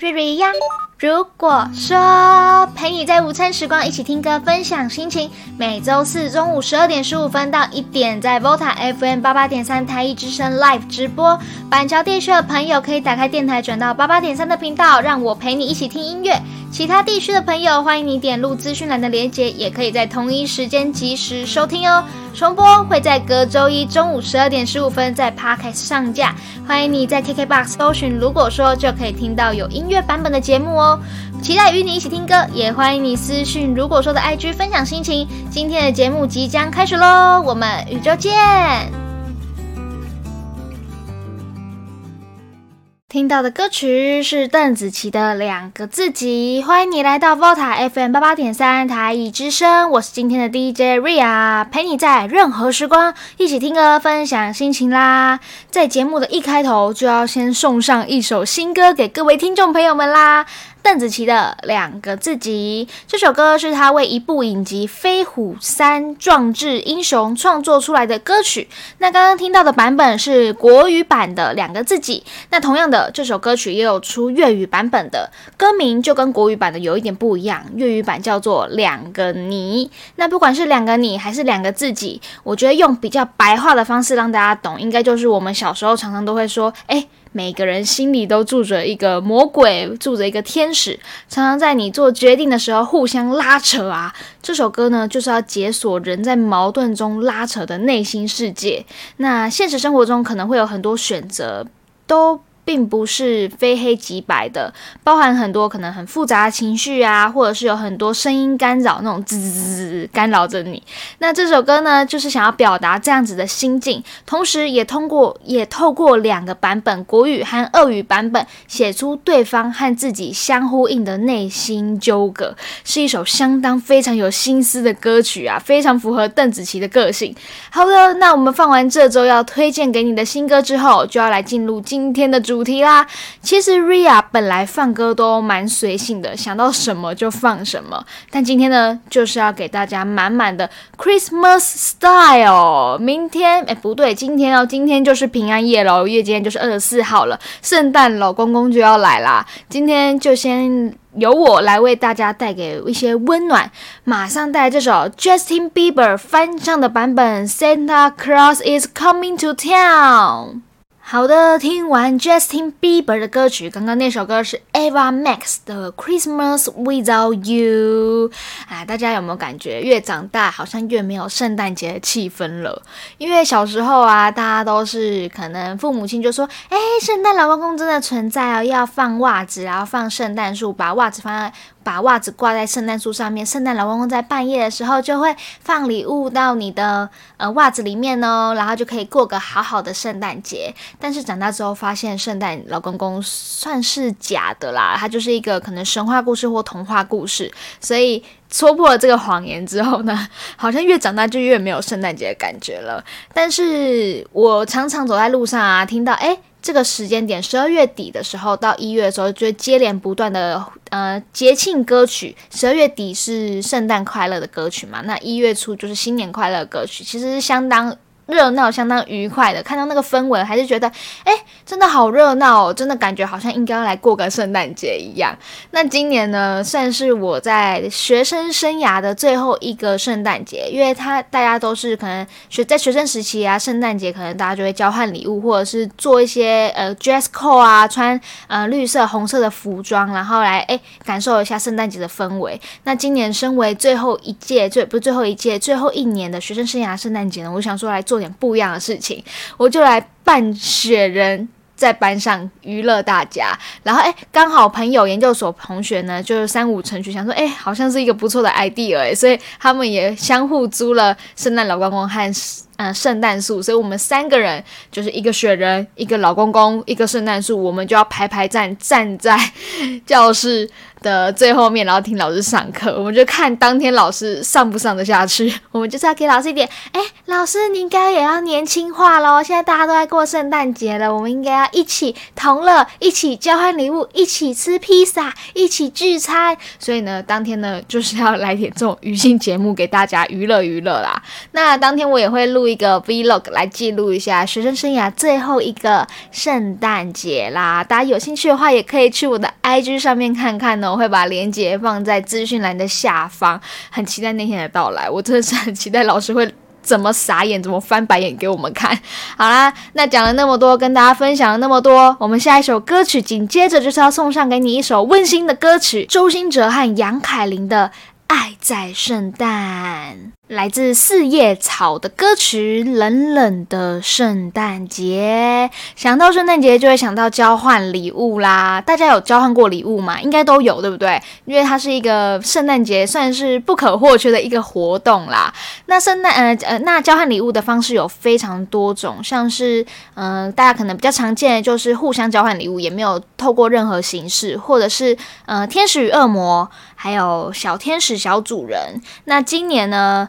瑞瑞呀。如果说陪你在午餐时光一起听歌分享心情，每周四中午十二点十五分到一点，在 VOTA FM 八八点三台一之声 Live 直播。板桥地区的朋友可以打开电台转到八八点三的频道，让我陪你一起听音乐。其他地区的朋友，欢迎你点入资讯栏的链接，也可以在同一时间及时收听哦。重播会在隔周一中午十二点十五分在 Podcast 上架，欢迎你在 KKBOX 搜寻，如果说就可以听到有音乐版本的节目哦。期待与你一起听歌，也欢迎你私讯，如果说的 IG 分享心情。今天的节目即将开始喽，我们宇宙见。听到的歌曲是邓紫棋的《两个自己》，欢迎你来到 Volta FM 八八点三台语之声，我是今天的 DJ Ria，陪你在任何时光一起听歌分享心情啦。在节目的一开头就要先送上一首新歌给各位听众朋友们啦。邓紫棋的两个自己，这首歌是她为一部影集《飞虎三：壮志英雄》创作出来的歌曲。那刚刚听到的版本是国语版的《两个自己》，那同样的这首歌曲也有出粤语版本的，歌名就跟国语版的有一点不一样，粤语版叫做《两个你》。那不管是两个你还是两个自己，我觉得用比较白话的方式让大家懂，应该就是我们小时候常常都会说，哎。每个人心里都住着一个魔鬼，住着一个天使，常常在你做决定的时候互相拉扯啊。这首歌呢，就是要解锁人在矛盾中拉扯的内心世界。那现实生活中可能会有很多选择，都。并不是非黑即白的，包含很多可能很复杂的情绪啊，或者是有很多声音干扰，那种滋滋滋干扰着你。那这首歌呢，就是想要表达这样子的心境，同时也通过也透过两个版本国语和俄语版本，写出对方和自己相呼应的内心纠葛，是一首相当非常有心思的歌曲啊，非常符合邓紫棋的个性。好的，那我们放完这周要推荐给你的新歌之后，就要来进入今天的主。题啦，其实 Ria 本来放歌都蛮随性的，想到什么就放什么。但今天呢，就是要给大家满满的 Christmas style。明天哎，不对，今天哦，今天就是平安夜喽，因为今天就是二十四号了，圣诞老公公就要来啦。今天就先由我来为大家带给一些温暖，马上带来这首 Justin Bieber 翻唱的版本，Santa Claus is coming to town。好的，听完 Justin Bieber 的歌曲，刚刚那首歌是 Eva Max 的 Christmas Without You。啊，大家有没有感觉越长大好像越没有圣诞节的气氛了？因为小时候啊，大家都是可能父母亲就说：“哎，圣诞老公公真的存在哦，要放袜子，然后放圣诞树，把袜子放在。”把袜子挂在圣诞树上面，圣诞老公公在半夜的时候就会放礼物到你的呃袜子里面哦，然后就可以过个好好的圣诞节。但是长大之后发现，圣诞老公公算是假的啦，他就是一个可能神话故事或童话故事。所以戳破了这个谎言之后呢，好像越长大就越没有圣诞节的感觉了。但是我常常走在路上啊，听到哎。这个时间点，十二月底的时候到一月的时候，就接连不断的呃节庆歌曲。十二月底是圣诞快乐的歌曲嘛？那一月初就是新年快乐歌曲，其实是相当。热闹相当愉快的，看到那个氛围，还是觉得哎，真的好热闹哦！真的感觉好像应该要来过个圣诞节一样。那今年呢，算是我在学生生涯的最后一个圣诞节，因为他大家都是可能学在学生时期啊，圣诞节可能大家就会交换礼物，或者是做一些呃 dress code 啊，穿呃绿色、红色的服装，然后来哎感受一下圣诞节的氛围。那今年身为最后一届，最不是最后一届，最后一年的学生生涯圣诞节呢，我想说来做。点不一样的事情，我就来扮雪人，在班上娱乐大家。然后，哎，刚好朋友研究所同学呢，就是三五成群，想说，哎，好像是一个不错的 idea，所以他们也相互租了圣诞老公公和嗯圣诞树，所以我们三个人就是一个雪人，一个老公公，一个圣诞树，我们就要排排站站在教室。的最后面，然后听老师上课，我们就看当天老师上不上得下去。我们就是要给老师一点，哎，老师你应该也要年轻化喽。现在大家都在过圣诞节了，我们应该要一起同乐，一起交换礼物，一起吃披萨，一起聚餐。所以呢，当天呢就是要来点这种娱乐节目给大家娱乐娱乐啦。那当天我也会录一个 vlog 来记录一下学生生涯最后一个圣诞节啦。大家有兴趣的话，也可以去我的 IG 上面看看哦，我会把链接放在资讯栏的下方。很期待那天的到来，我真的是很期待老师会。怎么傻眼？怎么翻白眼给我们看？好啦，那讲了那么多，跟大家分享了那么多，我们下一首歌曲紧接着就是要送上给你一首温馨的歌曲，周兴哲和杨凯琳的《爱在圣诞》。来自四叶草的歌曲《冷冷的圣诞节》，想到圣诞节就会想到交换礼物啦。大家有交换过礼物吗？应该都有，对不对？因为它是一个圣诞节算是不可或缺的一个活动啦。那圣诞呃呃，那交换礼物的方式有非常多种，像是嗯，大家可能比较常见的就是互相交换礼物，也没有透过任何形式，或者是呃，天使与恶魔，还有小天使小主人。那今年呢？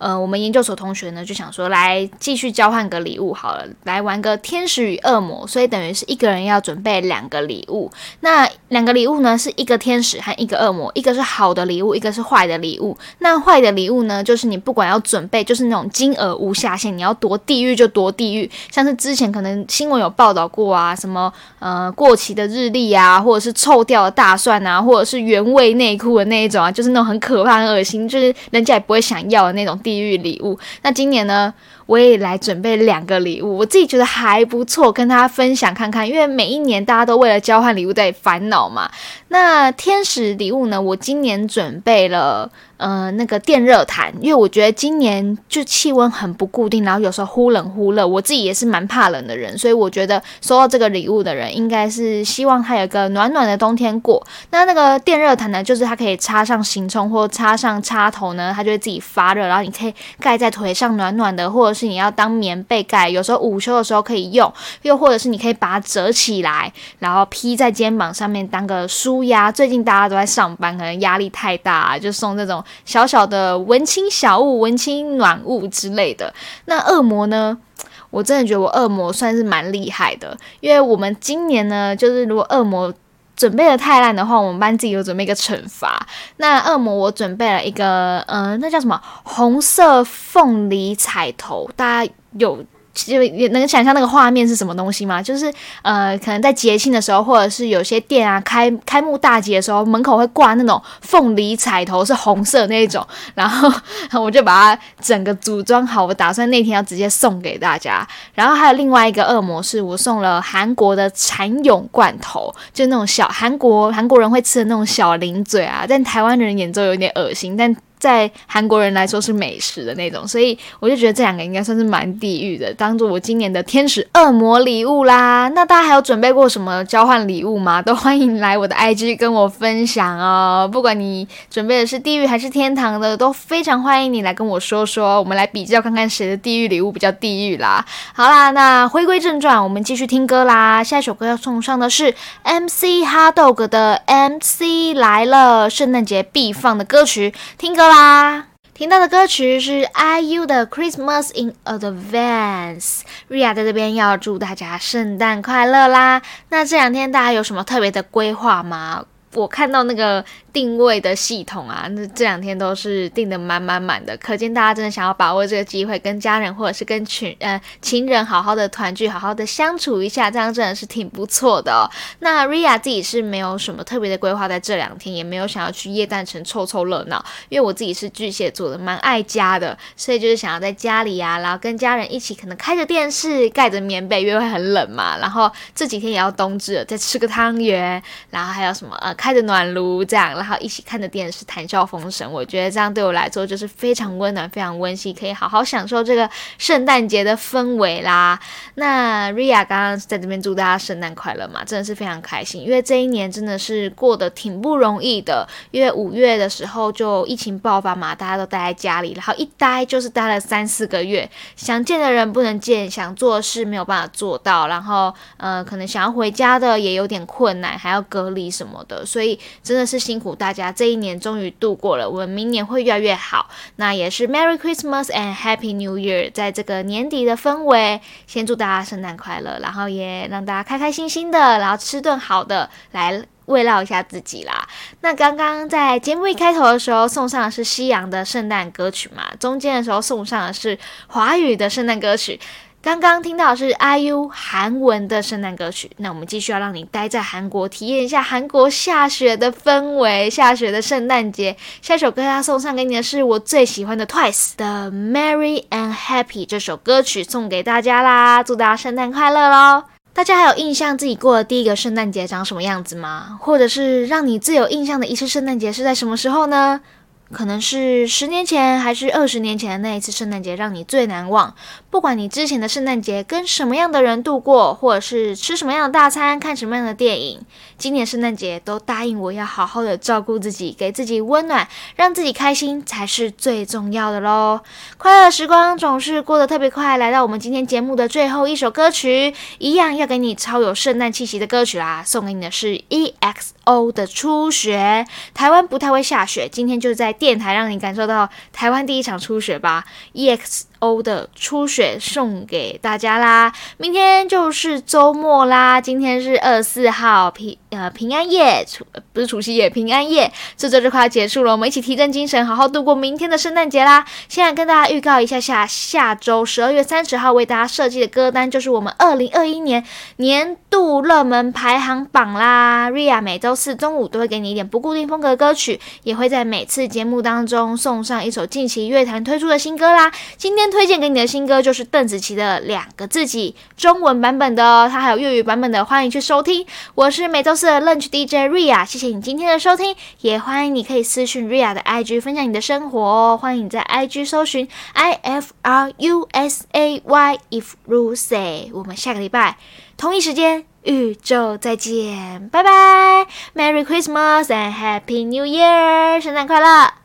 呃，我们研究所同学呢就想说，来继续交换个礼物好了，来玩个天使与恶魔，所以等于是一个人要准备两个礼物。那两个礼物呢，是一个天使和一个恶魔，一个是好的礼物，一个是坏的礼物。那坏的礼物呢，就是你不管要准备，就是那种金额无下限，你要夺地狱就夺地狱。像是之前可能新闻有报道过啊，什么呃过期的日历啊，或者是臭掉的大蒜啊，或者是原味内裤的那一种啊，就是那种很可怕、很恶心，就是人家也不会想要的那种。地狱礼物，那今年呢，我也来准备两个礼物，我自己觉得还不错，跟大家分享看看。因为每一年大家都为了交换礼物在烦恼嘛。那天使礼物呢，我今年准备了。呃，那个电热毯，因为我觉得今年就气温很不固定，然后有时候忽冷忽热，我自己也是蛮怕冷的人，所以我觉得收到这个礼物的人应该是希望他有个暖暖的冬天过。那那个电热毯呢，就是它可以插上行充或插上插头呢，它就会自己发热，然后你可以盖在腿上暖暖的，或者是你要当棉被盖，有时候午休的时候可以用，又或者是你可以把它折起来，然后披在肩膀上面当个舒压。最近大家都在上班，可能压力太大，就送这种。小小的文青小物、文青暖物之类的。那恶魔呢？我真的觉得我恶魔算是蛮厉害的，因为我们今年呢，就是如果恶魔准备的太烂的话，我们班自己有准备一个惩罚。那恶魔我准备了一个，呃，那叫什么？红色凤梨彩头，大家有？就也能想象那个画面是什么东西吗？就是呃，可能在节庆的时候，或者是有些店啊开开幕大节的时候，门口会挂那种凤梨彩头，是红色那一种。然后我就把它整个组装好，我打算那天要直接送给大家。然后还有另外一个恶魔，是我送了韩国的蚕蛹罐头，就那种小韩国韩国人会吃的那种小零嘴啊，在台湾人眼中有点恶心，但。在韩国人来说是美食的那种，所以我就觉得这两个应该算是蛮地狱的，当做我今年的天使恶魔礼物啦。那大家还有准备过什么交换礼物吗？都欢迎来我的 IG 跟我分享哦。不管你准备的是地狱还是天堂的，都非常欢迎你来跟我说说，我们来比较看看谁的地狱礼物比较地狱啦。好啦，那回归正传，我们继续听歌啦。下一首歌要送上的是 MC Hotdog 的 MC 来了，圣诞节必放的歌曲，听歌。啦，听到的歌曲是 IU 的 Christmas in Advance。瑞亚在这边要祝大家圣诞快乐啦！那这两天大家有什么特别的规划吗？我看到那个。定位的系统啊，那这两天都是定的满满满的，可见大家真的想要把握这个机会，跟家人或者是跟群呃情人好好的团聚，好好的相处一下，这样真的是挺不错的。那 Ria 自己是没有什么特别的规划，在这两天也没有想要去夜诞城凑凑热闹，因为我自己是巨蟹座的，蛮爱家的，所以就是想要在家里啊，然后跟家人一起，可能开着电视，盖着棉被，因为会很冷嘛。然后这几天也要冬至了，再吃个汤圆，然后还有什么呃开着暖炉这样。然后一起看着电视谈笑风生，我觉得这样对我来说就是非常温暖、非常温馨，可以好好享受这个圣诞节的氛围啦。那 Ria 刚刚在这边祝大家圣诞快乐嘛，真的是非常开心，因为这一年真的是过得挺不容易的。因为五月的时候就疫情爆发嘛，大家都待在家里，然后一待就是待了三四个月，想见的人不能见，想做的事没有办法做到，然后呃，可能想要回家的也有点困难，还要隔离什么的，所以真的是辛苦大家，这一年终于度过了，我们明年会越来越好。那也是 Merry Christmas and Happy New Year，在这个年底的氛围，先祝大家圣诞快乐，然后也让大家开开心心的，然后吃顿好的来。慰劳一下自己啦。那刚刚在节目一开头的时候送上的是西洋的圣诞歌曲嘛，中间的时候送上的是华语的圣诞歌曲。刚刚听到是 IU 韩文的圣诞歌曲。那我们继续要让你待在韩国，体验一下韩国下雪的氛围，下雪的圣诞节。下一首歌要送上给你的是我最喜欢的 Twice 的 Merry and Happy 这首歌曲，送给大家啦！祝大家圣诞快乐喽！大家还有印象自己过的第一个圣诞节长什么样子吗？或者是让你最有印象的一次圣诞节是在什么时候呢？可能是十年前还是二十年前的那一次圣诞节让你最难忘。不管你之前的圣诞节跟什么样的人度过，或者是吃什么样的大餐、看什么样的电影，今年圣诞节都答应我要好好的照顾自己，给自己温暖，让自己开心才是最重要的喽。快乐时光总是过得特别快，来到我们今天节目的最后一首歌曲，一样要给你超有圣诞气息的歌曲啦！送给你的是 EXO 的初雪。台湾不太会下雪，今天就在。电台让你感受到台湾第一场初雪吧，EX 欧的初雪送给大家啦！明天就是周末啦，今天是二十四号平呃平安夜，除不是除夕夜，平安夜，这周就快要结束了，我们一起提振精神，好好度过明天的圣诞节啦！现在跟大家预告一下下，下周十二月三十号为大家设计的歌单就是我们二零二一年年度热门排行榜啦！Ria 每周四中午都会给你一点不固定风格的歌曲，也会在每次节。目当中送上一首近期乐坛推出的新歌啦！今天推荐给你的新歌就是邓紫棋的《两个自己》，中文版本的哦，它还有粤语版本的，欢迎去收听。我是每周四的 Lunch DJ Ria，谢谢你今天的收听，也欢迎你可以私讯 Ria 的 IG 分享你的生活哦，欢迎你在 IG 搜寻 I F R U S A Y If Lucy，我们下个礼拜同一时间宇宙再见，拜拜，Merry Christmas and Happy New Year，圣诞快乐！